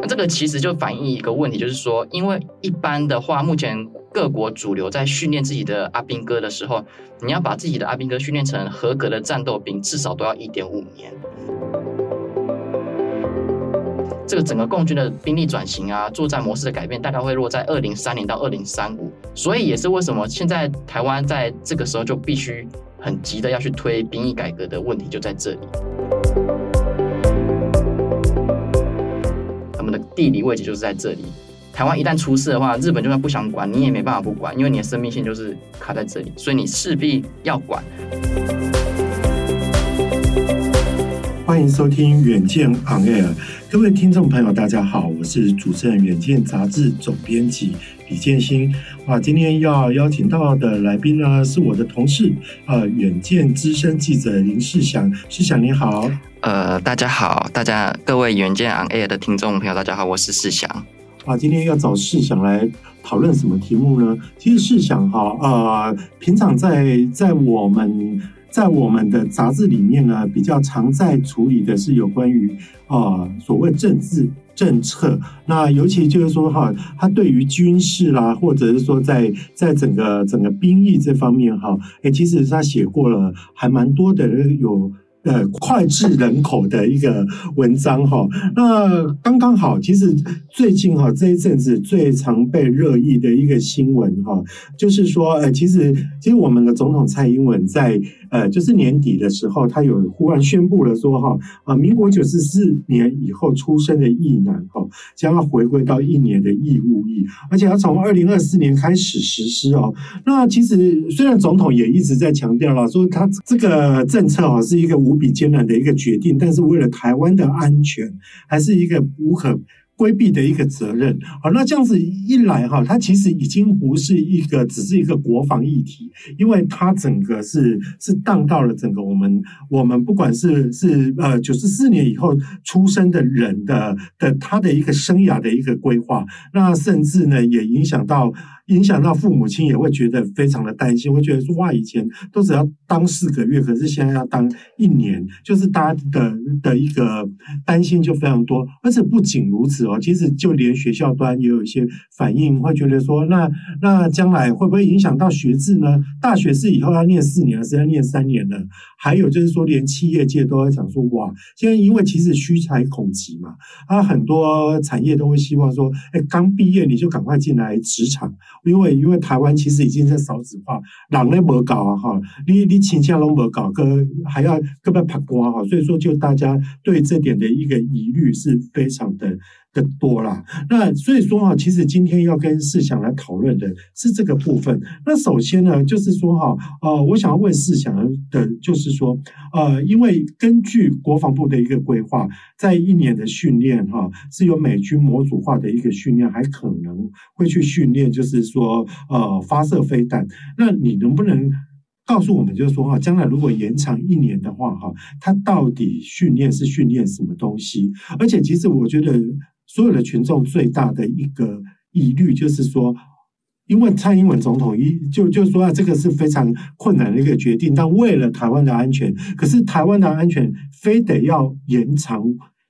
那这个其实就反映一个问题，就是说，因为一般的话，目前各国主流在训练自己的阿兵哥的时候，你要把自己的阿兵哥训练成合格的战斗兵，至少都要一点五年。这个整个共军的兵力转型啊，作战模式的改变，大概会落在二零三零到二零三五，所以也是为什么现在台湾在这个时候就必须很急的要去推兵役改革的问题，就在这里。的地理位置就是在这里，台湾一旦出事的话，日本就算不想管，你也没办法不管，因为你的生命线就是卡在这里，所以你势必要管。欢迎收听《远见 On Air》，各位听众朋友，大家好，我是主持人《远见》杂志总编辑李建新。哇，今天要邀请到的来宾呢，是我的同事，呃，《远见》资深记者林世祥。世祥你好，呃，大家好，大家各位《远见 On Air》的听众朋友，大家好，我是世祥。啊，今天要找世祥来讨论什么题目呢？其实世祥哈，呃，平常在在我们。在我们的杂志里面呢，比较常在处理的是有关于啊、所谓政治政策。那尤其就是说哈，他对于军事啦，或者是说在在整个整个兵役这方面哈，哎，其实他写过了还蛮多的有。呃，脍炙人口的一个文章哈，那刚刚好，其实最近哈这一阵子最常被热议的一个新闻哈，就是说，呃，其实其实我们的总统蔡英文在呃就是年底的时候，他有忽然宣布了说哈啊，民国九十四年以后出生的役男哈，将要回归到一年的义务役，而且要从二零二四年开始实施哦。那其实虽然总统也一直在强调了，说他这个政策啊是一个无。无比艰难的一个决定，但是为了台湾的安全，还是一个无可规避的一个责任。好，那这样子一来哈，它其实已经不是一个只是一个国防议题，因为它整个是是荡到了整个我们我们不管是是呃九十四年以后出生的人的的他的一个生涯的一个规划，那甚至呢也影响到。影响到父母亲也会觉得非常的担心，会觉得说哇，以前都只要当四个月，可是现在要当一年，就是大家的的一个担心就非常多。而且不仅如此哦，其实就连学校端也有一些反应，会觉得说那那将来会不会影响到学制呢？大学是以后要念四年，还是要念三年呢？还有就是说，连企业界都在讲说哇，现在因为其实需财恐急嘛，啊，很多产业都会希望说，哎，刚毕业你就赶快进来职场。因为因为台湾其实已经在少子化，人咧无搞啊哈，你你亲戚拢无搞，个还要个要拍瓜哈，所以说就大家对这点的一个疑虑是非常的的多啦。那所以说哈，其实今天要跟世祥来讨论的是这个部分。那首先呢，就是说哈，呃，我想要问世祥的，就是说，呃，因为根据国防部的一个规划，在一年的训练哈，是有美军模组化的一个训练，还可能会去训练，就是。说呃，发射飞弹，那你能不能告诉我们，就是说哈，将来如果延长一年的话哈，它到底训练是训练什么东西？而且其实我觉得所有的群众最大的一个疑虑就是说，因为蔡英文总统一就就说啊，这个是非常困难的一个决定，但为了台湾的安全，可是台湾的安全非得要延长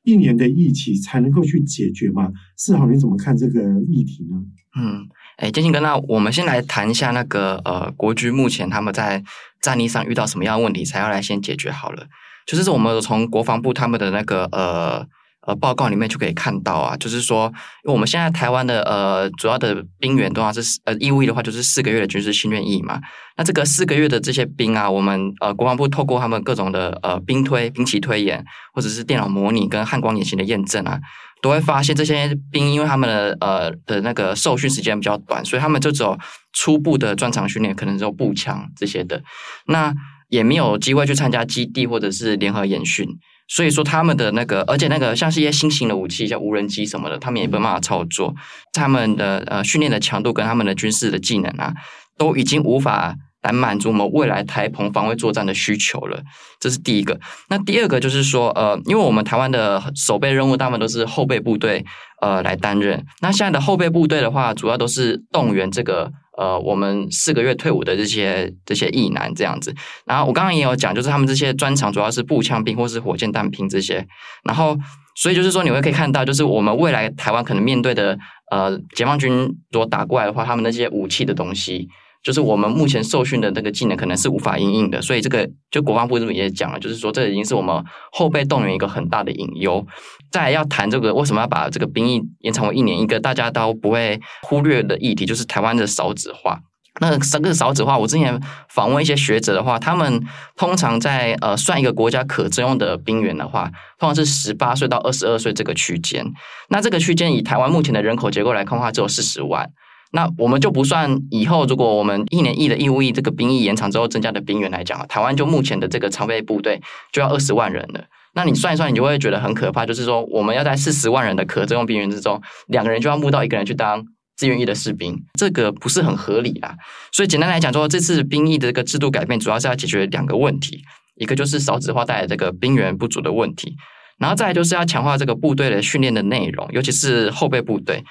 一年的役期才能够去解决吗？世豪，你怎么看这个议题呢？嗯。哎，建兴哥，那我们先来谈一下那个呃，国军目前他们在战力上遇到什么样的问题，才要来先解决好了。就是我们从国防部他们的那个呃呃报告里面就可以看到啊，就是说，因为我们现在台湾的呃主要的兵员的话是呃义务役的话就是四个月的军事训练役嘛。那这个四个月的这些兵啊，我们呃国防部透过他们各种的呃兵推、兵棋推演，或者是电脑模拟跟汉光演习的验证啊。都会发现这些兵，因为他们的呃的那个受训时间比较短，所以他们就只有初步的专长训练，可能只有步枪这些的，那也没有机会去参加基地或者是联合演训。所以说他们的那个，而且那个像是一些新型的武器，像无人机什么的，他们也没办法操作。他们的呃训练的强度跟他们的军事的技能啊，都已经无法。来满足我们未来台澎防卫作战的需求了，这是第一个。那第二个就是说，呃，因为我们台湾的守备任务大部分都是后备部队呃来担任。那现在的后备部队的话，主要都是动员这个呃我们四个月退伍的这些这些役男这样子。然后我刚刚也有讲，就是他们这些专长主要是步枪兵或是火箭弹兵这些。然后所以就是说，你会可以看到，就是我们未来台湾可能面对的，呃，解放军如果打过来的话，他们那些武器的东西，就是我们目前受训的那个技能可能是无法应应的。所以这个就国防部这边也讲了，就是说这已经是我们后备动员一个很大的隐忧。再要谈这个为什么要把这个兵役延长为一年，一个大家都不会忽略的议题，就是台湾的少子化。那这个少子化，我之前访问一些学者的话，他们通常在呃算一个国家可征用的兵员的话，通常是十八岁到二十二岁这个区间。那这个区间以台湾目前的人口结构来看的话，只有四十万。那我们就不算以后如果我们一年一的义务役这个兵役延长之后增加的兵员来讲，台湾就目前的这个常备部队就要二十万人了。那你算一算，你就会觉得很可怕，就是说我们要在四十万人的可征用兵员之中，两个人就要募到一个人去当。志愿役的士兵，这个不是很合理啊。所以简单来讲说，这次兵役的这个制度改变，主要是要解决两个问题，一个就是少子化带来这个兵员不足的问题，然后再来就是要强化这个部队的训练的内容，尤其是后备部队。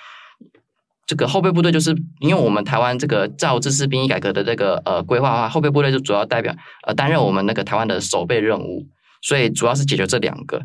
这个后备部队就是因为我们台湾这个照这次兵役改革的这个呃规划的话，后备部队就主要代表呃担任我们那个台湾的守备任务。所以主要是解决这两个。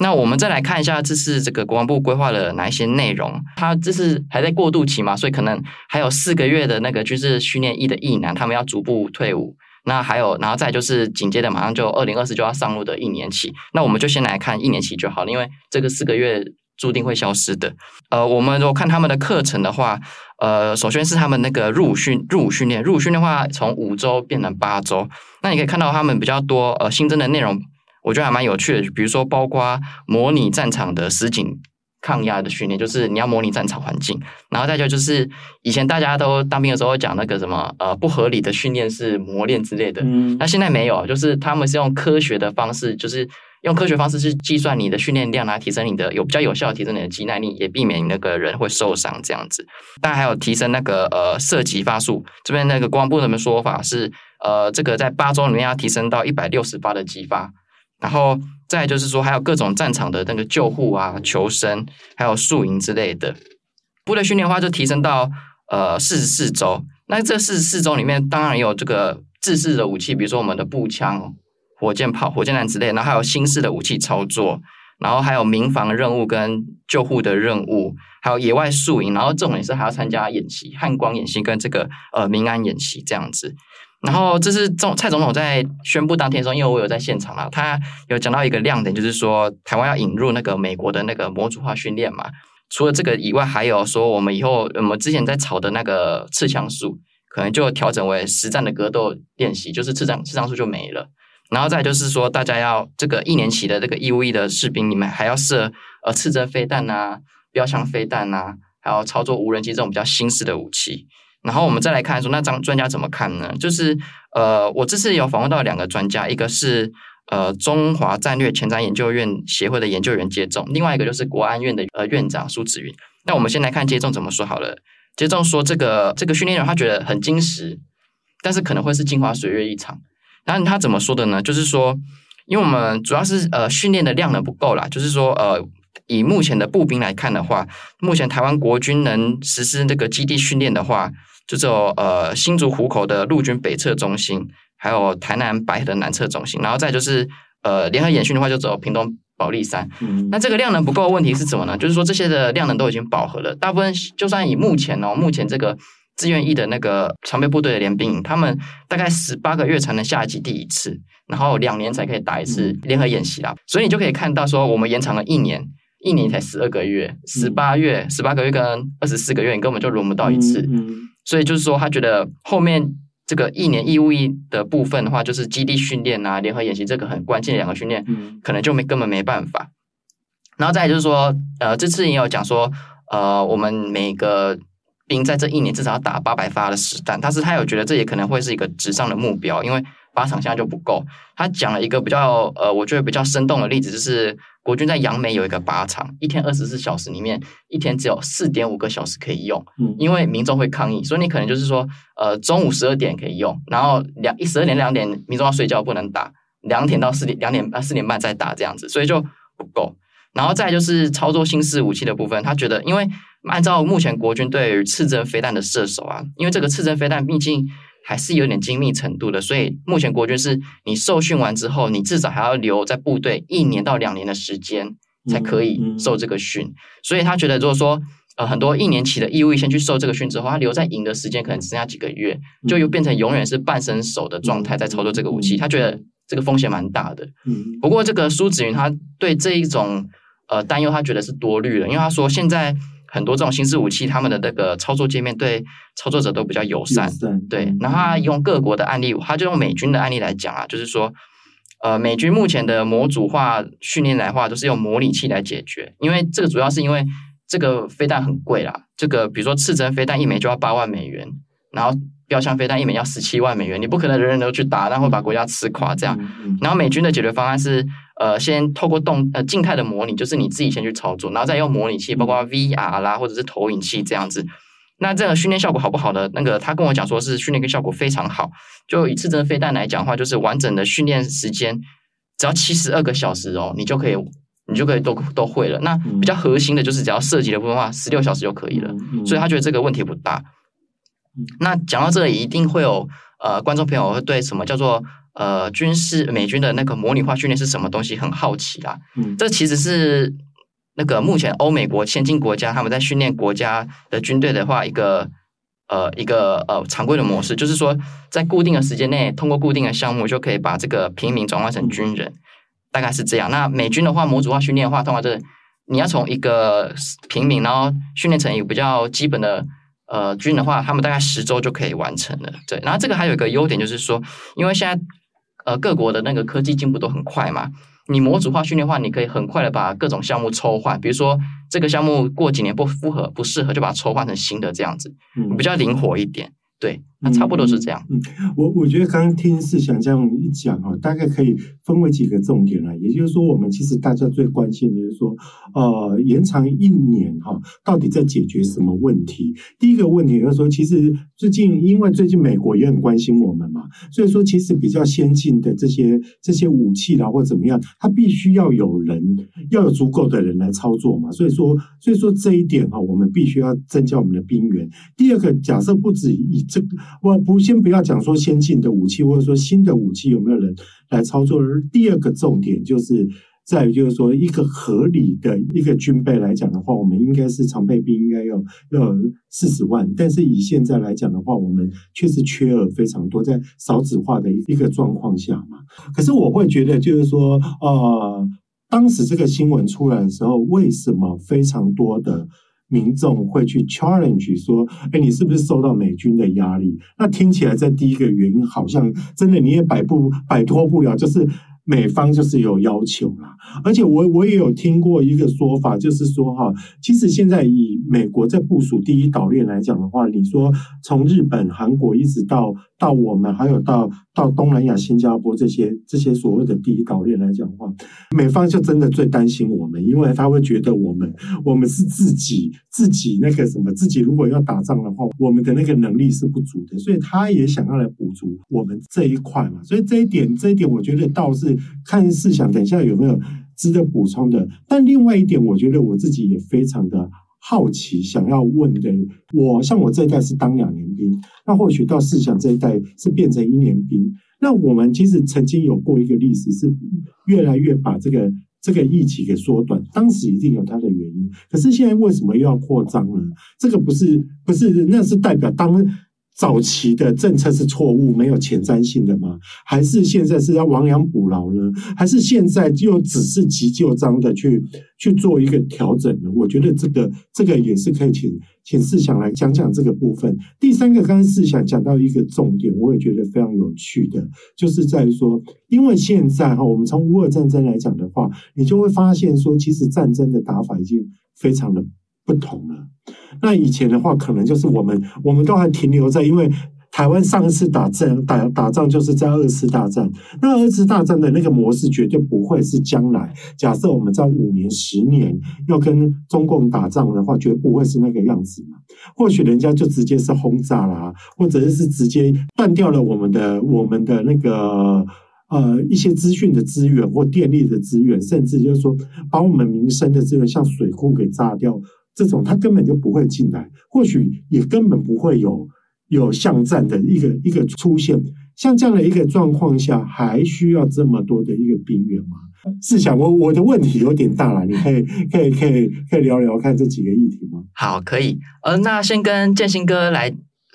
那我们再来看一下，这是这个国防部规划了哪一些内容？它这是还在过渡期嘛，所以可能还有四个月的那个军事训练役的役男，他们要逐步退伍。那还有，然后再就是紧接着马上就二零二四就要上路的一年期。那我们就先来看一年期就好了，因为这个四个月注定会消失的。呃，我们如果看他们的课程的话，呃，首先是他们那个入伍训入伍训练，入伍训练的话从五周变成八周。那你可以看到他们比较多呃新增的内容。我觉得还蛮有趣的，比如说包括模拟战场的实景抗压的训练，就是你要模拟战场环境，然后再就就是以前大家都当兵的时候讲那个什么呃不合理的训练是磨练之类的，嗯，那现在没有，就是他们是用科学的方式，就是用科学方式去计算你的训练量来提升你的有比较有效的提升你的肌耐力，也避免你那个人会受伤这样子。当然还有提升那个呃射击发数，这边那个国防部他们说法是呃这个在八周里面要提升到一百六十发的击发。然后再就是说，还有各种战场的那个救护啊、求生，还有宿营之类的。部队训练的话，就提升到呃四十四周。那这四十四周里面，当然有这个制式的武器，比如说我们的步枪、火箭炮、火箭弹之类。然后还有新式的武器操作，然后还有民防任务跟救护的任务，还有野外宿营。然后重点是还要参加演习、汉光演习跟这个呃民安演习这样子。然后这是总蔡总统在宣布当天的时候，因为我有在现场啊，他有讲到一个亮点，就是说台湾要引入那个美国的那个模组化训练嘛。除了这个以外，还有说我们以后我们之前在炒的那个刺枪术，可能就调整为实战的格斗练习，就是刺枪刺枪术就没了。然后再就是说，大家要这个一年期的这个义务役的士兵，你们还要设呃刺针飞弹啊、标枪飞弹啊，还有操作无人机这种比较新式的武器。然后我们再来看说，那张专家怎么看呢？就是呃，我这次有访问到两个专家，一个是呃中华战略前瞻研究院协会的研究员接种，另外一个就是国安院的呃院长苏子云。那我们先来看接种怎么说好了。接种说这个这个训练员他觉得很精实，但是可能会是镜花水月一场。然后他怎么说的呢？就是说，因为我们主要是呃训练的量呢不够啦，就是说呃。以目前的步兵来看的话，目前台湾国军能实施这个基地训练的话，就只有呃新竹湖口的陆军北侧中心，还有台南白河的南侧中心，然后再就是呃联合演训的话，就只有屏东保利山。嗯、那这个量能不够的问题是什么呢？就是说这些的量能都已经饱和了，大部分就算以目前哦，目前这个志愿役的那个常备部队的联兵营，他们大概十八个月才能下基地一次，然后两年才可以打一次联合演习啦。嗯、所以你就可以看到说，我们延长了一年。一年才十二个月，十八月十八个月跟二十四个月，你根本就轮不到一次。所以就是说，他觉得后面这个一年义务役的部分的话，就是基地训练啊、联合演习这个很关键的两个训练，嗯、可能就没根本没办法。然后再来就是说，呃，这次也有讲说，呃，我们每个兵在这一年至少要打八百发的实弹，但是他有觉得这也可能会是一个纸上的目标，因为靶场现在就不够。他讲了一个比较呃，我觉得比较生动的例子，就是。国军在杨梅有一个靶场，一天二十四小时里面，一天只有四点五个小时可以用，因为民众会抗议，所以你可能就是说，呃，中午十二点可以用，然后两一十二点两点民众要睡觉不能打，两点到四点两点啊四点半再打这样子，所以就不够。然后再就是操作新式武器的部分，他觉得，因为按照目前国军对于刺针飞弹的射手啊，因为这个刺针飞弹毕竟。还是有点精密程度的，所以目前国军是你受训完之后，你至少还要留在部队一年到两年的时间，才可以受这个训。所以他觉得，如果说呃很多一年期的义务役先去受这个训之后，他留在营的时间可能只剩下几个月，就又变成永远是半生手的状态在操作这个武器。他觉得这个风险蛮大的。不过这个苏子云他对这一种呃担忧，他觉得是多虑了，因为他说现在。很多这种新式武器，他们的那个操作界面对操作者都比较友善，对。然后他用各国的案例，他就用美军的案例来讲啊，就是说，呃，美军目前的模组化训练来话，都是用模拟器来解决，因为这个主要是因为这个飞弹很贵啦，这个比如说刺针飞弹一枚就要八万美元，然后。标枪飞弹一枚要十七万美元，你不可能人人都去打，那会把国家吃垮。这样，然后美军的解决方案是，呃，先透过动呃静态的模拟，就是你自己先去操作，然后再用模拟器，包括 VR 啦或者是投影器这样子。那这个训练效果好不好呢？那个他跟我讲说是训练跟效果非常好。就以刺针飞弹来讲的话，就是完整的训练时间只要七十二个小时哦，你就可以你就可以都都会了。那比较核心的就是只要涉及的部分的话，十六小时就可以了。所以他觉得这个问题不大。那讲到这里，一定会有呃观众朋友会对什么叫做呃军事美军的那个模拟化训练是什么东西很好奇啦。嗯，这其实是那个目前欧美国先进国家他们在训练国家的军队的话，一个呃一个呃常规的模式，就是说在固定的时间内，通过固定的项目就可以把这个平民转换成军人，大概是这样。那美军的话，模组化训练的话，通常就是你要从一个平民，然后训练成一个比较基本的。呃，菌的话，他们大概十周就可以完成了。对，然后这个还有一个优点就是说，因为现在呃各国的那个科技进步都很快嘛，你模组化训练的话，你可以很快的把各种项目抽换，比如说这个项目过几年不符合、不适合，就把它抽换成新的这样子，比较灵活一点。对。那差不多是这样。嗯，嗯，我我觉得刚刚听世祥这样一讲哈，大概可以分为几个重点来。也就是说，我们其实大家最关心的就是说，呃，延长一年哈，到底在解决什么问题？第一个问题就是说，其实最近因为最近美国也很关心我们嘛，所以说其实比较先进的这些这些武器啦或怎么样，它必须要有人，要有足够的人来操作嘛。所以说，所以说这一点哈，我们必须要增加我们的兵员。第二个，假设不止以这个。我不先不要讲说先进的武器，或者说新的武器有没有人来操作。而第二个重点就是在于，就是说一个合理的一个军备来讲的话，我们应该是常备兵应该要要四十万，但是以现在来讲的话，我们确实缺额非常多，在少子化的一个状况下嘛。可是我会觉得，就是说，呃，当时这个新闻出来的时候，为什么非常多的？民众会去 challenge 说：“哎，你是不是受到美军的压力？”那听起来，在第一个原因，好像真的你也摆不摆脱不了，就是。美方就是有要求啦，而且我我也有听过一个说法，就是说哈，其实现在以美国在部署第一岛链来讲的话，你说从日本、韩国一直到到我们，还有到到东南亚、新加坡这些这些所谓的第一岛链来讲的话，美方就真的最担心我们，因为他会觉得我们我们是自己自己那个什么，自己如果要打仗的话，我们的那个能力是不足的，所以他也想要来补足我们这一块嘛，所以这一点这一点，我觉得倒是。看是想，等一下有没有值得补充的？但另外一点，我觉得我自己也非常的好奇，想要问的。我像我这一代是当两年兵，那或许到思想这一代是变成一年兵。那我们其实曾经有过一个历史，是越来越把这个这个疫情给缩短。当时一定有它的原因，可是现在为什么又要扩张呢？这个不是不是，那是代表当。早期的政策是错误、没有前瞻性的吗？还是现在是要亡羊补牢呢？还是现在就只是急就章的去去做一个调整呢？我觉得这个这个也是可以请请世祥来讲讲这个部分。第三个，刚刚世祥讲到一个重点，我也觉得非常有趣的，就是在于说，因为现在哈，我们从乌尔战争来讲的话，你就会发现说，其实战争的打法已经非常的。不同了。那以前的话，可能就是我们，我们都还停留在，因为台湾上一次打仗打打仗就是在二次大战。那二次大战的那个模式绝对不会是将来。假设我们在五年、十年要跟中共打仗的话，绝不会是那个样子嘛。或许人家就直接是轰炸啦，或者是直接断掉了我们的我们的那个呃一些资讯的资源或电力的资源，甚至就是说把我们民生的资源像水库给炸掉。这种他根本就不会进来，或许也根本不会有有巷战的一个一个出现。像这样的一个状况下，还需要这么多的一个兵员吗？是想，我我的问题有点大了，你可以可以可以可以聊聊看这几个议题吗？好，可以。呃，那先跟建兴哥来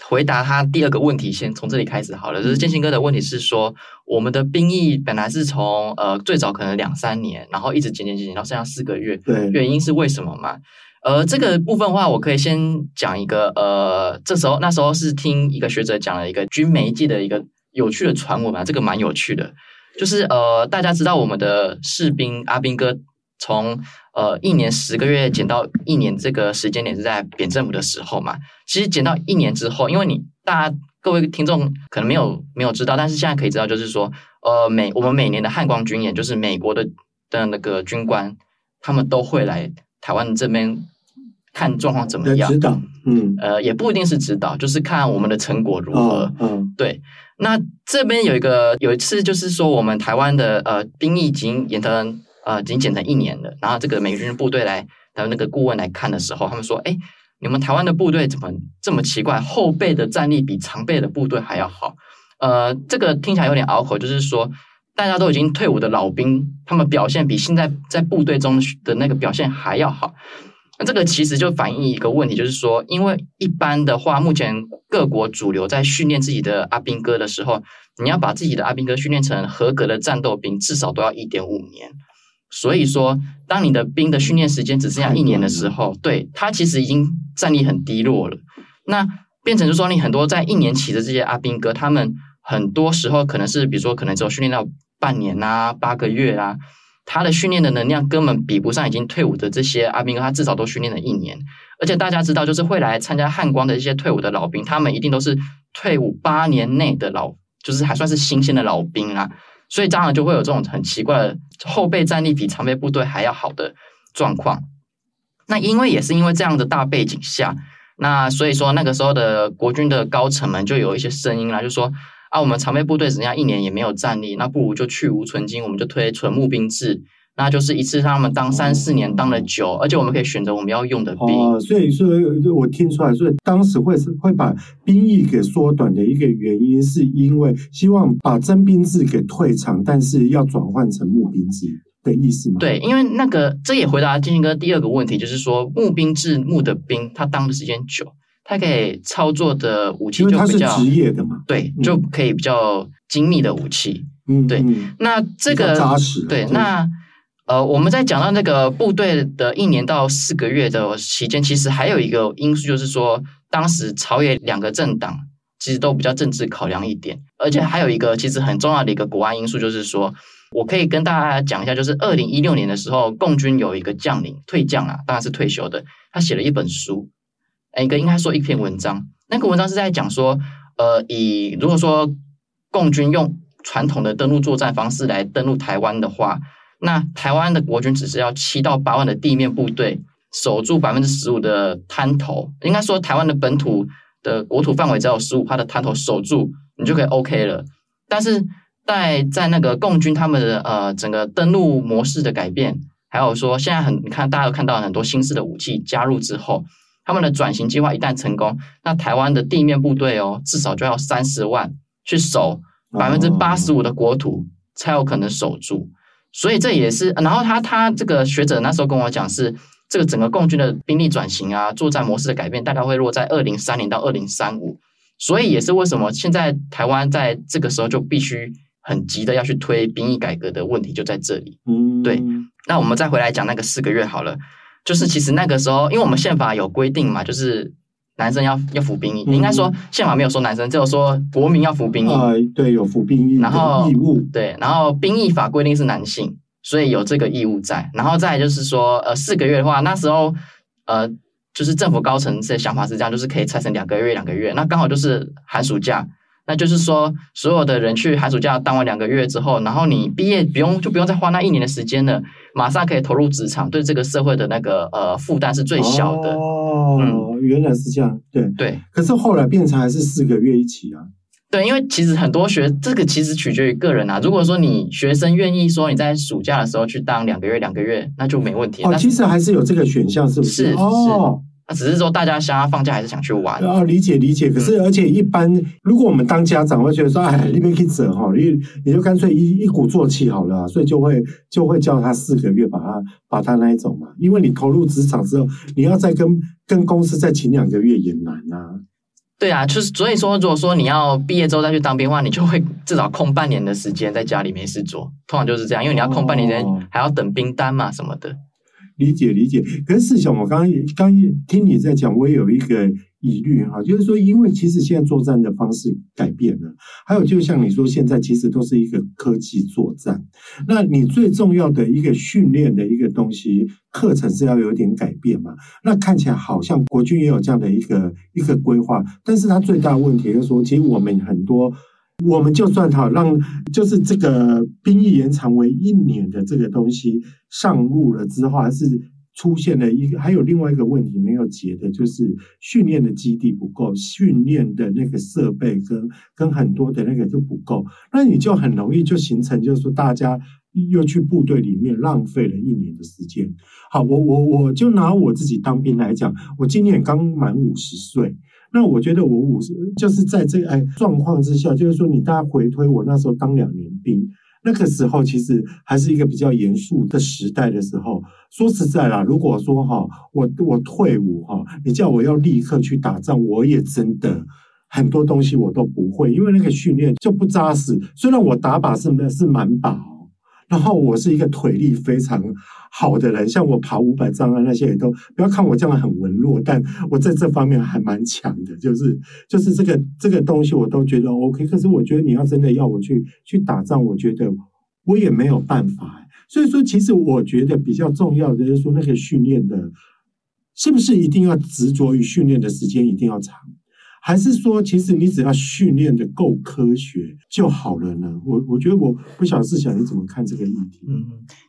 回答他第二个问题，先从这里开始好了。就是建兴哥的问题是说，我们的兵役本来是从呃最早可能两三年，然后一直减减减减到剩下四个月，对，原因是为什么嘛？呃，这个部分的话，我可以先讲一个呃，这时候那时候是听一个学者讲了一个军媒记的一个有趣的传闻嘛，这个蛮有趣的。就是呃，大家知道我们的士兵阿兵哥从呃一年十个月减到一年，这个时间点是在扁政府的时候嘛。其实减到一年之后，因为你大家各位听众可能没有没有知道，但是现在可以知道，就是说呃每我们每年的汉光军演，就是美国的的那个军官，他们都会来台湾这边看状况怎么样。指导，嗯，呃，也不一定是指导，就是看我们的成果如何。嗯，嗯对。那这边有一个有一次，就是说我们台湾的呃兵役已经延成呃已经减成一年了，然后这个美军部队来还有那个顾问来看的时候，他们说：“哎，你们台湾的部队怎么这么奇怪？后备的战力比常备的部队还要好。”呃，这个听起来有点拗口，就是说大家都已经退伍的老兵，他们表现比现在在部队中的那个表现还要好。那这个其实就反映一个问题，就是说，因为一般的话，目前各国主流在训练自己的阿兵哥的时候，你要把自己的阿兵哥训练成合格的战斗兵，至少都要一点五年。所以说，当你的兵的训练时间只剩下一年的时候，对，他其实已经战力很低落了。那变成就是说，你很多在一年期的这些阿兵哥，他们很多时候可能是，比如说，可能只有训练到半年啊、八个月啊。他的训练的能量根本比不上已经退伍的这些阿兵哥，他至少都训练了一年。而且大家知道，就是会来参加汉光的一些退伍的老兵，他们一定都是退伍八年内的老，就是还算是新鲜的老兵啦。所以当然就会有这种很奇怪的后备战力比常备部队还要好的状况。那因为也是因为这样的大背景下，那所以说那个时候的国军的高层们就有一些声音啦，就说。啊，我们常备部队只剩下一年也没有战力，那不如就去无存菁，我们就推纯募兵制，那就是一次让他们当三四年，当了久，哦、而且我们可以选择我们要用的兵。哦，所以说，我听出来，所以当时会是会把兵役给缩短的一个原因，是因为希望把征兵制给退场，但是要转换成募兵制的意思吗？对，因为那个这也回答建兴哥第二个问题，就是说募兵制募的兵，他当的时间久。它可以操作的武器就比较职业的嘛，对，就可以比较精密的武器，嗯，对。那这个扎实，对。那呃，我们在讲到那个部队的一年到四个月的期间，其实还有一个因素，就是说当时朝野两个政党其实都比较政治考量一点，而且还有一个其实很重要的一个国安因素，就是说我可以跟大家讲一下，就是二零一六年的时候，共军有一个将领退将啊，当然是退休的，他写了一本书。一个应该说一篇文章，那个文章是在讲说，呃，以如果说共军用传统的登陆作战方式来登陆台湾的话，那台湾的国军只是要七到八万的地面部队守住百分之十五的滩头，应该说台湾的本土的国土范围只有十五趴的滩头守住，你就可以 OK 了。但是在在那个共军他们的呃整个登陆模式的改变，还有说现在很你看大家都看到很多新式的武器加入之后。他们的转型计划一旦成功，那台湾的地面部队哦，至少就要三十万去守百分之八十五的国土，才有可能守住。所以这也是，然后他他这个学者那时候跟我讲是，这个整个共军的兵力转型啊，作战模式的改变，大概会落在二零三零到二零三五。所以也是为什么现在台湾在这个时候就必须很急的要去推兵役改革的问题就在这里。嗯，对。那我们再回来讲那个四个月好了。就是其实那个时候，因为我们宪法有规定嘛，就是男生要要服兵役。嗯、应该说宪法没有说男生，只有说国民要服兵役。啊、呃，对，有服兵役，然后义务。对，然后兵役法规定是男性，所以有这个义务在。然后再就是说，呃，四个月的话，那时候呃，就是政府高层的想法是这样，就是可以拆成两个月，两个月，那刚好就是寒暑假。那就是说，所有的人去寒暑假当完两个月之后，然后你毕业不用就不用再花那一年的时间了，马上可以投入职场，对这个社会的那个呃负担是最小的。哦，嗯、原来是这样，对对。可是后来变成还是四个月一起啊？对，因为其实很多学这个其实取决于个人啊。如果说你学生愿意说你在暑假的时候去当两个月两个月，那就没问题。哦，其实还是有这个选项，是不是？是是。哦那只是说大家想要放假还是想去玩。啊，理解理解。可是而且一般，如果我们当家长会觉得说，哎，你别去折哈，你你就干脆一一鼓作气好了，啊，所以就会就会叫他四个月把他把他那一种嘛，因为你投入职场之后，你要再跟跟公司再请两个月也难啊。对啊，就是所以说，如果说你要毕业之后再去当兵的话，你就会至少空半年的时间在家里没事做，通常就是这样，因为你要空半年时间，还要等兵单嘛什么的。理解理解，可是试想，我刚刚刚听你在讲，我也有一个疑虑哈，就是说，因为其实现在作战的方式改变了，还有就像你说，现在其实都是一个科技作战，那你最重要的一个训练的一个东西课程是要有点改变嘛？那看起来好像国军也有这样的一个一个规划，但是它最大问题就是说，其实我们很多。我们就算好让，就是这个兵役延长为一年的这个东西上路了之后，还是出现了一个，还有另外一个问题没有解的，就是训练的基地不够，训练的那个设备跟跟很多的那个就不够，那你就很容易就形成，就是说大家又去部队里面浪费了一年的时间。好，我我我就拿我自己当兵来讲，我今年刚满五十岁。那我觉得我五十就是在这个哎状况之下，就是说你大家回推我那时候当两年兵，那个时候其实还是一个比较严肃的时代的时候。说实在啦，如果说哈我我退伍哈，你叫我要立刻去打仗，我也真的很多东西我都不会，因为那个训练就不扎实。虽然我打靶是是满靶。然后我是一个腿力非常好的人，像我爬五百障碍那些也都不要看我这样很文弱，但我在这方面还蛮强的，就是就是这个这个东西我都觉得 OK。可是我觉得你要真的要我去去打仗，我觉得我也没有办法。所以说，其实我觉得比较重要的就是说，那个训练的是不是一定要执着于训练的时间一定要长？还是说，其实你只要训练的够科学就好了呢？我我觉得我不晓得试想你怎么看这个议题？嗯，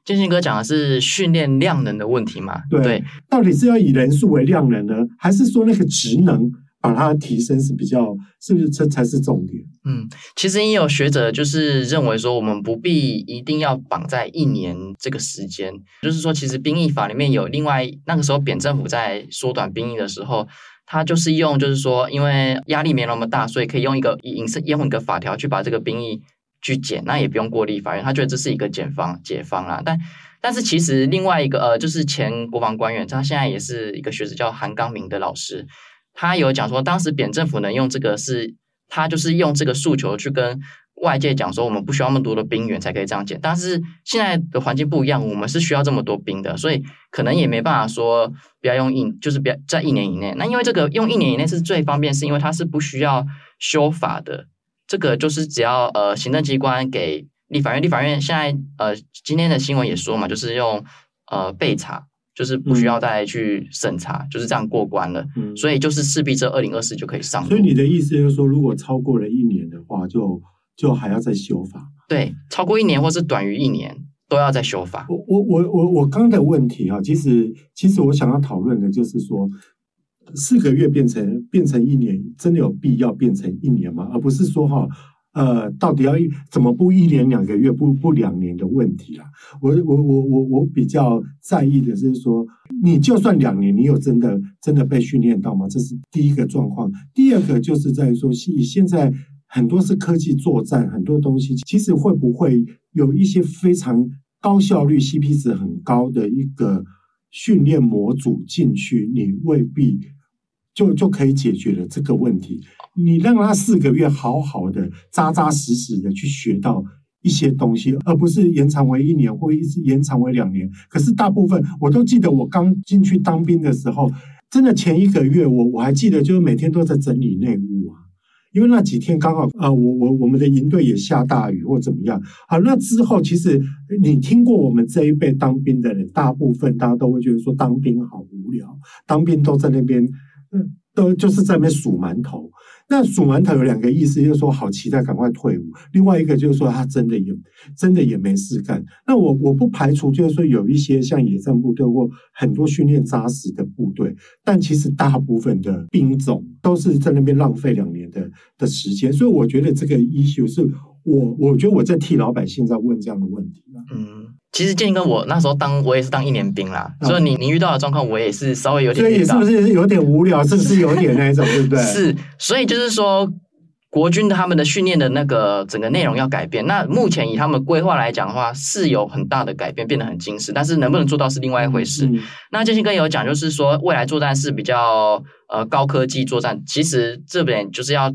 建兴哥讲的是训练量能的问题嘛？对，对，到底是要以人数为量能呢，还是说那个职能把它提升是比较，是不是这才是重点？嗯，其实也有学者就是认为说，我们不必一定要绑在一年这个时间，就是说，其实兵役法里面有另外那个时候扁政府在缩短兵役的时候。他就是用，就是说，因为压力没那么大，所以可以用一个引申用一个法条去把这个兵役去减，那也不用过立法院。他觉得这是一个解方解方啦。但但是其实另外一个呃，就是前国防官员，他现在也是一个学者叫韩刚明的老师，他有讲说，当时扁政府能用这个是，他就是用这个诉求去跟。外界讲说我们不需要那么多的兵员才可以这样减，但是现在的环境不一样，我们是需要这么多兵的，所以可能也没办法说不要用一，就是不要在一年以内。那因为这个用一年以内是最方便，是因为它是不需要修法的。这个就是只要呃行政机关给立法院，立法院现在呃今天的新闻也说嘛，就是用呃备查，就是不需要再去审查，嗯、就是这样过关了。嗯、所以就是势必这二零二四就可以上。所以你的意思就是说，如果超过了一年的话，就。就还要再修法，对，超过一年或是短于一年都要再修法。我我我我我刚的问题啊，其实其实我想要讨论的就是说，四个月变成变成一年，真的有必要变成一年吗？而不是说哈，呃，到底要怎么不一年两个月，不不两年的问题啦。我我我我我比较在意的是说，你就算两年，你有真的真的被训练到吗？这是第一个状况。第二个就是在于说，以现在。很多是科技作战，很多东西其实会不会有一些非常高效率、CP 值很高的一个训练模组进去，你未必就就可以解决了这个问题。你让他四个月好好的、扎扎实实的去学到一些东西，而不是延长为一年或一直延长为两年。可是大部分我都记得，我刚进去当兵的时候，真的前一个月我我还记得，就是每天都在整理内务啊。因为那几天刚好啊，我我我们的营队也下大雨或怎么样。好，那之后其实你听过我们这一辈当兵的人，大部分大家都会觉得说当兵好无聊，当兵都在那边，嗯，都就是在那边数馒头。那数馒头有两个意思，就是说好期待赶快退伍；另外一个就是说他真的也真的也没事干。那我我不排除就是说有一些像野战部队或很多训练扎实的部队，但其实大部分的兵种都是在那边浪费两年的的时间。所以我觉得这个 issue 是我我觉得我在替老百姓在问这样的问题。嗯。其实建哥，我那时候当我也是当一年兵啦，嗯、所以你你遇到的状况，我也是稍微有点。所以是不是有点无聊？是不是有点那种，对不对？是，所以就是说，国军他们的训练的那个整个内容要改变。那目前以他们规划来讲的话，是有很大的改变，变得很精实。但是能不能做到是另外一回事。嗯、那建哥有讲，就是说未来作战是比较呃高科技作战。其实这边就是要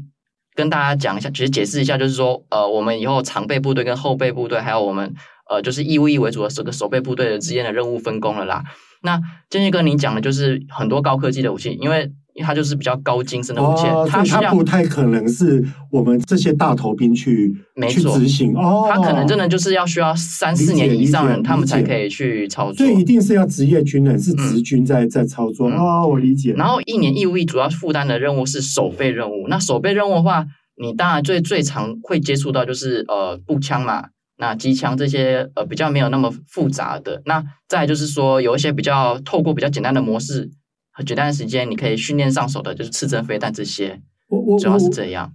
跟大家讲一下，其实解释一下，就是说呃，我们以后常备部队跟后备部队，还有我们。呃，就是义务役为主的这个守备部队的之间的任务分工了啦。那建军哥，你讲的就是很多高科技的武器，因为它就是比较高精深的武器，哦、它它不太可能是我们这些大头兵去没错去执行哦。它可能真的就是要需要三四年以上人，他们才可以去操作。所以一定是要职业军人，是职军在、嗯、在操作哦。我理解。然后一年义务役主要负担的任务是守备任务。那守备任务的话，你当然最最常会接触到就是呃步枪嘛。那机枪这些呃比较没有那么复杂的，那再就是说有一些比较透过比较简单的模式和简单的时间，你可以训练上手的，就是刺针飞弹这些。我我主要是这样。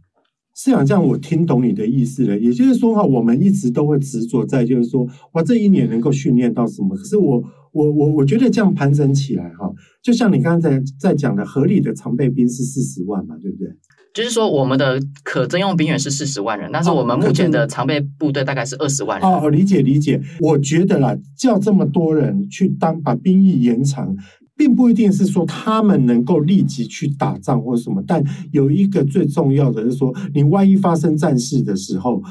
是想这样，我听懂你的意思了。也就是说哈，我们一直都会执着在就是说，哇，这一年能够训练到什么？可是我我我我觉得这样盘整起来哈，就像你刚才在讲的，合理的常备兵是四十万嘛，对不对？就是说，我们的可征用兵员是四十万人，但是我们目前的常备部队大概是二十万人。哦，理解理解。我觉得啦，叫这么多人去当，把兵役延长，并不一定是说他们能够立即去打仗或什么。但有一个最重要的是说，你万一发生战事的时候，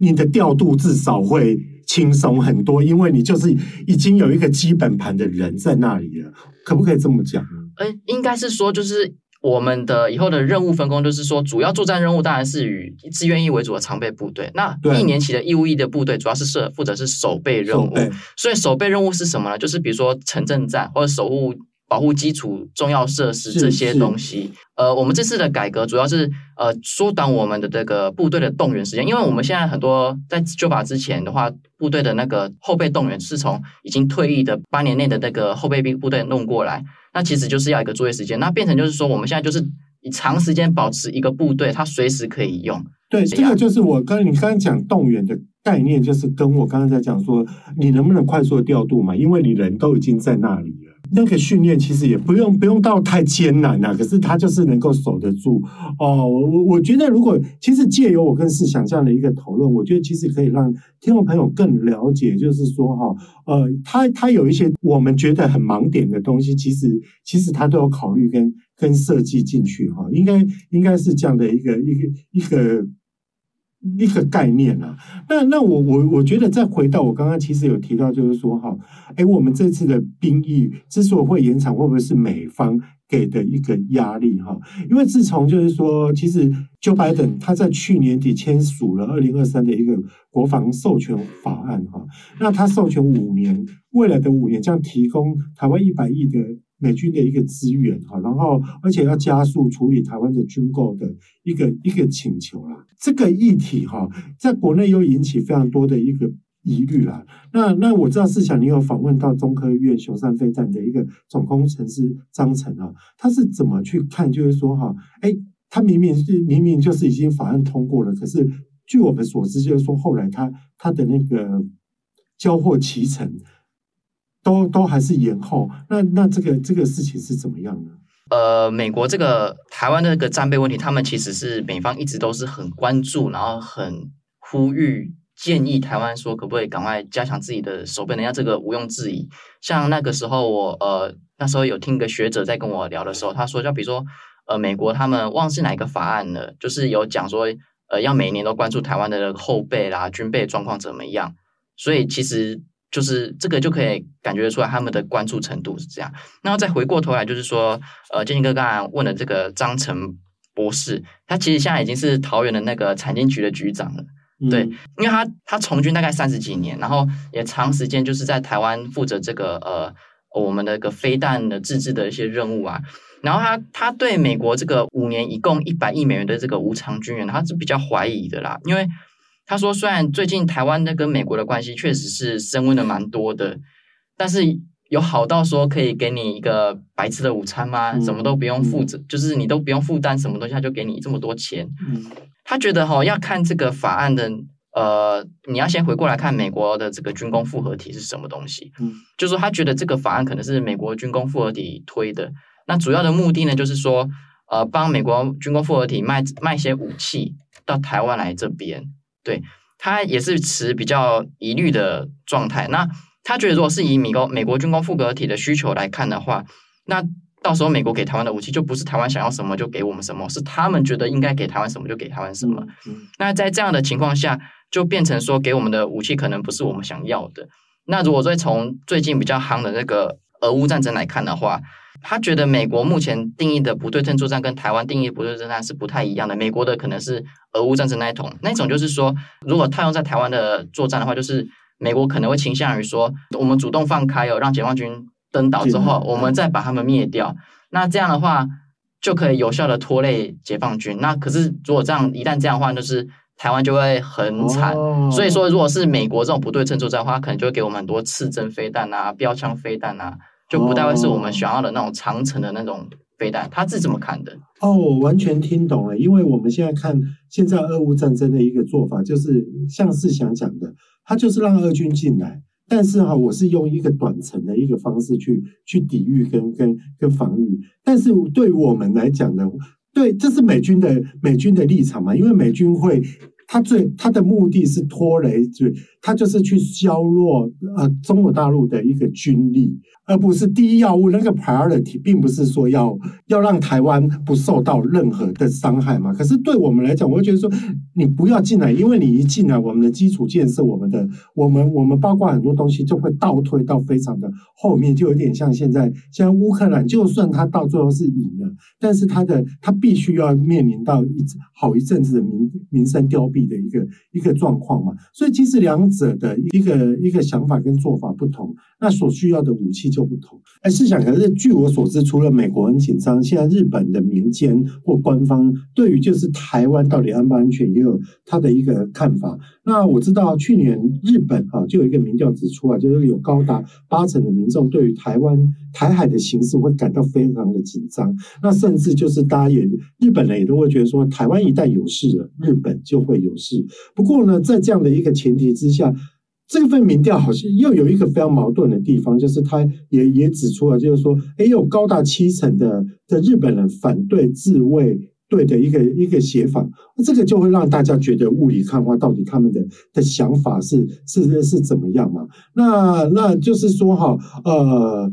你的调度至少会轻松很多，因为你就是已经有一个基本盘的人在那里了。可不可以这么讲？呃，应该是说就是。我们的以后的任务分工就是说，主要作战任务当然是以志愿役为主的常备部队。那一年期的义务役的部队主要是设负责是守备任务。所以守备任务是什么呢？就是比如说城镇战或者守护保护基础重要设施这些东西。呃，我们这次的改革主要是呃缩短我们的这个部队的动员时间，因为我们现在很多在旧法之前的话，部队的那个后备动员是从已经退役的八年内的那个后备兵部队弄过来。那其实就是要一个作业时间，那变成就是说，我们现在就是以长时间保持一个部队，它随时可以用。对，这个就是我刚你刚刚讲动员的概念，就是跟我刚刚在讲说，你能不能快速的调度嘛？因为你人都已经在那里了。那个训练其实也不用不用到太艰难啊，可是他就是能够守得住哦。我我我觉得，如果其实借由我跟世想这样的一个讨论，我觉得其实可以让听众朋友更了解，就是说哈，呃，他他有一些我们觉得很盲点的东西，其实其实他都有考虑跟跟设计进去哈，应该应该是这样的一个一个一个。一个概念啊，那那我我我觉得再回到我刚刚其实有提到，就是说哈，哎，我们这次的兵役之所以会延长，会不会是美方给的一个压力哈？因为自从就是说，其实 Joe Biden 他在去年底签署了二零二三的一个国防授权法案哈，那他授权五年，未来的五年将提供台湾一百亿的。美军的一个资源哈，然后而且要加速处理台湾的军购的一个一个请求啦。这个议题哈，在国内又引起非常多的一个疑虑啦。那那我知道是想，你有访问到中科院雄山飞站的一个总工程师张成啊，他是怎么去看？就是说哈，哎，他明明是明明就是已经法案通过了，可是据我们所知，就是说后来他他的那个交货期程。都都还是延后，那那这个这个事情是怎么样呢？呃，美国这个台湾的这个战备问题，他们其实是美方一直都是很关注，然后很呼吁建议台湾说，可不可以赶快加强自己的守备能力？这个毋庸置疑。像那个时候我呃那时候有听一个学者在跟我聊的时候，他说，就比如说呃美国他们忘记哪一个法案了，就是有讲说呃要每年都关注台湾的后备啦军备状况怎么样，所以其实。就是这个就可以感觉出来他们的关注程度是这样。然后再回过头来，就是说，呃，建哥刚才问的这个张成博士，他其实现在已经是桃园的那个产经局的局长了。嗯、对，因为他他从军大概三十几年，然后也长时间就是在台湾负责这个呃我们的一个飞弹的自制的一些任务啊。然后他他对美国这个五年一共一百亿美元的这个无偿军援，他是比较怀疑的啦，因为。他说：“虽然最近台湾的跟美国的关系确实是升温的蛮多的，但是有好到说可以给你一个白吃的午餐吗？嗯、什么都不用负责，嗯、就是你都不用负担什么东西，他就给你这么多钱。嗯、他觉得哈、哦、要看这个法案的呃，你要先回过来看美国的这个军工复合体是什么东西。嗯，就是说他觉得这个法案可能是美国军工复合体推的。那主要的目的呢，就是说，呃，帮美国军工复合体卖卖一些武器到台湾来这边。对，他也是持比较疑虑的状态。那他觉得，如果是以美国美国军工复合体的需求来看的话，那到时候美国给台湾的武器就不是台湾想要什么就给我们什么，是他们觉得应该给台湾什么就给台湾什么。那在这样的情况下，就变成说给我们的武器可能不是我们想要的。那如果说从最近比较夯的那个俄乌战争来看的话，他觉得美国目前定义的不对称作战跟台湾定义的不对称作战是不太一样的。美国的可能是俄乌战争那一种，那一种就是说，如果套用在台湾的作战的话，就是美国可能会倾向于说，我们主动放开哦，让解放军。登岛之后，我们再把他们灭掉。那这样的话，就可以有效的拖累解放军。那可是，如果这样一旦这样的话，就是台湾就会很惨。哦、所以说，如果是美国这种不对称作战的话，可能就会给我们很多刺针飞弹啊、标枪飞弹啊，就不太会是我们想要的那种长程的那种飞弹。他是怎么看的？哦，我完全听懂了。因为我们现在看现在俄乌战争的一个做法，就是像是想讲的，他就是让俄军进来。但是哈，我是用一个短程的一个方式去去抵御跟跟跟防御。但是对我们来讲呢，对，这是美军的美军的立场嘛，因为美军会。他最他的目的是拖累，就他就是去削弱呃中国大陆的一个军力，而不是第一要务。那个 priority 并不是说要要让台湾不受到任何的伤害嘛。可是对我们来讲，我会觉得说你不要进来，因为你一进来，我们的基础建设，我们的我们我们包括很多东西就会倒退到非常的后面，就有点像现在像乌克兰，就算他到最后是赢了，但是他的他必须要面临到一好一阵子的民民生凋敝。的一个一个状况嘛，所以其实两者的一个一个想法跟做法不同，那所需要的武器就不同。哎，试想，可是据我所知，除了美国很紧张，现在日本的民间或官方对于就是台湾到底安不安全，也有他的一个看法。那我知道去年日本啊，就有一个民调指出啊，就是有高达八成的民众对于台湾台海的形势会感到非常的紧张。那甚至就是大家也日本人也都会觉得说，台湾一旦有事了，日本就会有事。不过呢，在这样的一个前提之下，这份民调好像又有一个非常矛盾的地方，就是他也也指出了，就是说，哎，有高达七成的的日本人反对自卫。对的一个一个写法，这个就会让大家觉得雾里看花，到底他们的的想法是是是怎么样嘛？那那就是说哈，呃，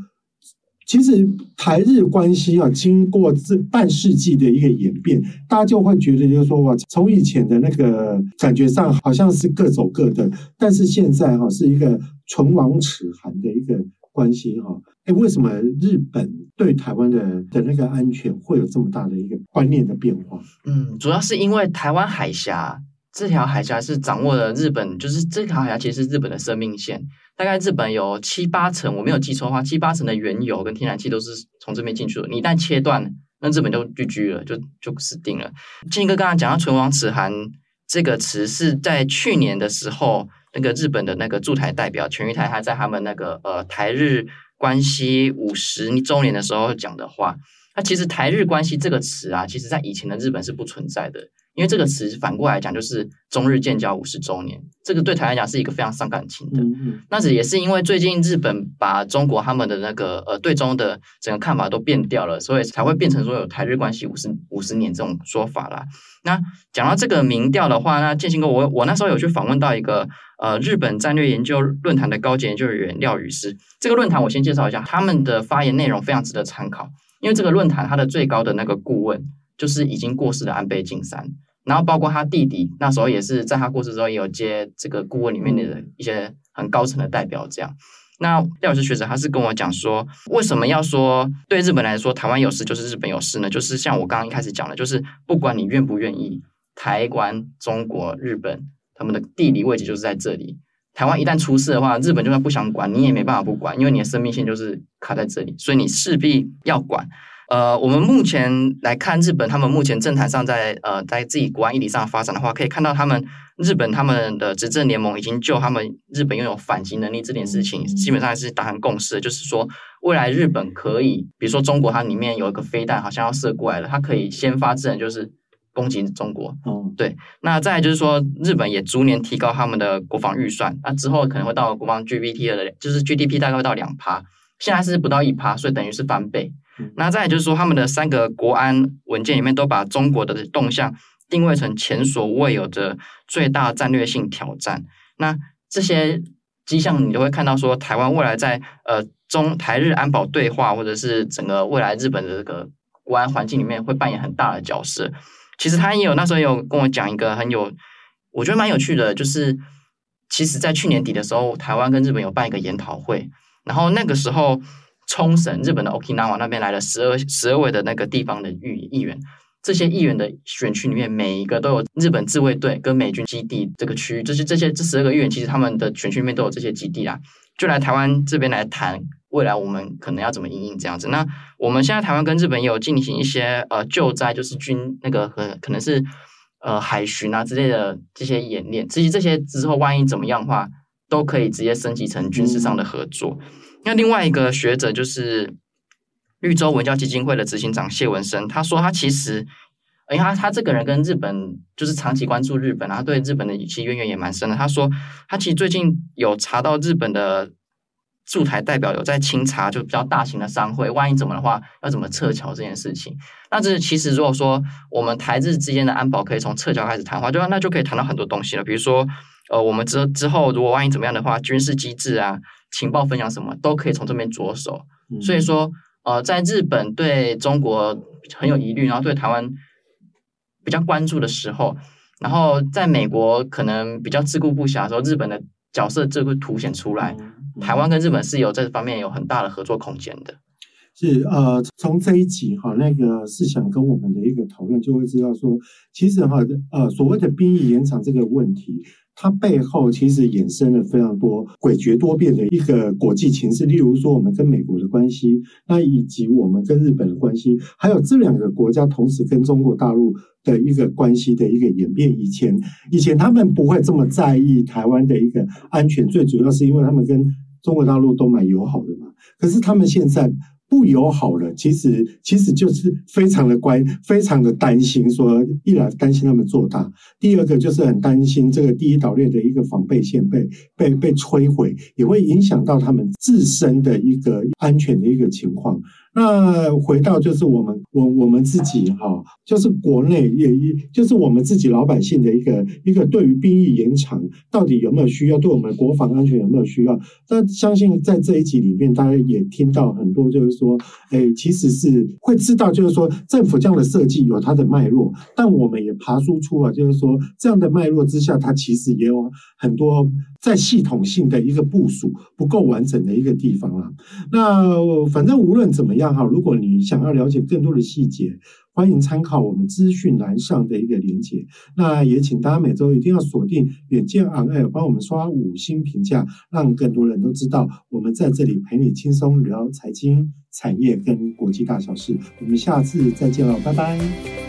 其实台日关系啊，经过这半世纪的一个演变，大家就会觉得就是说哇，从以前的那个感觉上好像是各走各的，但是现在哈是一个唇亡齿寒的一个关系哈。哎，为什么日本？对台湾的的那个安全会有这么大的一个观念的变化？嗯，主要是因为台湾海峡这条海峡是掌握了日本，就是这条海峡其实是日本的生命线。大概日本有七八成，我没有记错的话，七八成的原油跟天然气都是从这边进去的。你一旦切断，那日本就聚居了，就就死定了。建哥刚刚讲到“唇亡齿寒”这个词，是在去年的时候，那个日本的那个驻台代表全玉台，他在他们那个呃台日。关系五十周年的时候讲的话，那其实台日关系这个词啊，其实在以前的日本是不存在的，因为这个词反过来讲就是中日建交五十周年，这个对台来讲是一个非常伤感情的。那这也是因为最近日本把中国他们的那个呃对中的整个看法都变掉了，所以才会变成说有台日关系五十五十年这种说法啦。那讲到这个民调的话，那建兴哥，我我那时候有去访问到一个。呃，日本战略研究论坛的高级研究员廖宇师，这个论坛我先介绍一下，他们的发言内容非常值得参考。因为这个论坛，它的最高的那个顾问就是已经过世的安倍晋三，然后包括他弟弟，那时候也是在他过世之后也有接这个顾问里面的一些很高层的代表。这样，那廖老师学者他是跟我讲说，为什么要说对日本来说台湾有事就是日本有事呢？就是像我刚刚一开始讲的，就是不管你愿不愿意，台湾、中国、日本。他们的地理位置就是在这里。台湾一旦出事的话，日本就算不想管，你也没办法不管，因为你的生命线就是卡在这里，所以你势必要管。呃，我们目前来看，日本他们目前政坛上在呃在自己国安议题上发展的话，可以看到他们日本他们的执政联盟已经就他们日本拥有反击能力这件事情，基本上还是达成共识，就是说未来日本可以，比如说中国它里面有一个飞弹好像要射过来了，它可以先发制人，就是。攻击中国。嗯，对。那再来就是说，日本也逐年提高他们的国防预算，那之后可能会到国防 GPT 的，就是 GDP 大概会到两趴，现在是不到一趴，所以等于是翻倍。那再就是说，他们的三个国安文件里面都把中国的动向定位成前所未有的最大战略性挑战。那这些迹象你都会看到，说台湾未来在呃中台日安保对话，或者是整个未来日本的这个国安环境里面会扮演很大的角色。其实他也有那时候有跟我讲一个很有，我觉得蛮有趣的，就是其实在去年底的时候，台湾跟日本有办一个研讨会，然后那个时候冲绳日本的 Okinawa 那边来了十二十二位的那个地方的议议员。这些议员的选区里面，每一个都有日本自卫队跟美军基地这个区域，就是这些这十二个议员，其实他们的选区里面都有这些基地啊，就来台湾这边来谈未来我们可能要怎么应应这样子。那我们现在台湾跟日本也有进行一些呃救灾，就是军那个和可能是呃海巡啊之类的这些演练，其实这些之后万一怎么样的话，都可以直接升级成军事上的合作。嗯、那另外一个学者就是。绿洲文教基金会的执行长谢文生，他说他其实，因为他他这个人跟日本就是长期关注日本，然后对日本的其实渊源也蛮深的。他说他其实最近有查到日本的驻台代表有在清查，就比较大型的商会，万一怎么的话，要怎么撤侨这件事情。那这其实如果说我们台日之间的安保可以从撤侨开始谈话，就那就可以谈到很多东西了。比如说，呃，我们之之后如果万一怎么样的话，军事机制啊、情报分享什么都可以从这边着手。所以说。呃，在日本对中国很有疑虑，然后对台湾比较关注的时候，然后在美国可能比较自顾不暇的时候，日本的角色就会凸显出来。台湾跟日本是有这方面有很大的合作空间的。是呃，从这一集哈，那个思想跟我们的一个讨论，就会知道说，其实哈，呃，所谓的兵役延长这个问题。它背后其实衍生了非常多诡谲多变的一个国际情势，例如说我们跟美国的关系，那以及我们跟日本的关系，还有这两个国家同时跟中国大陆的一个关系的一个演变。以前，以前他们不会这么在意台湾的一个安全，最主要是因为他们跟中国大陆都蛮友好的嘛。可是他们现在。不友好了，其实其实就是非常的关，非常的担心。说一来担心他们做大，第二个就是很担心这个第一岛链的一个防备线被被被摧毁，也会影响到他们自身的一个安全的一个情况。那回到就是我们我我们自己哈，就是国内也一就是我们自己老百姓的一个一个对于兵役延长到底有没有需要，对我们国防安全有没有需要？那相信在这一集里面，大家也听到很多，就是说，哎，其实是会知道，就是说政府这样的设计有它的脉络，但我们也爬梳出了，就是说这样的脉络之下，它其实也有很多在系统性的一个部署不够完整的一个地方啊。那反正无论怎么样。哈，如果你想要了解更多的细节，欢迎参考我们资讯栏上的一个连接。那也请大家每周一定要锁定远见 On Air，帮我们刷五星评价，让更多人都知道我们在这里陪你轻松聊财经、产业跟国际大小事。我们下次再见了，拜拜。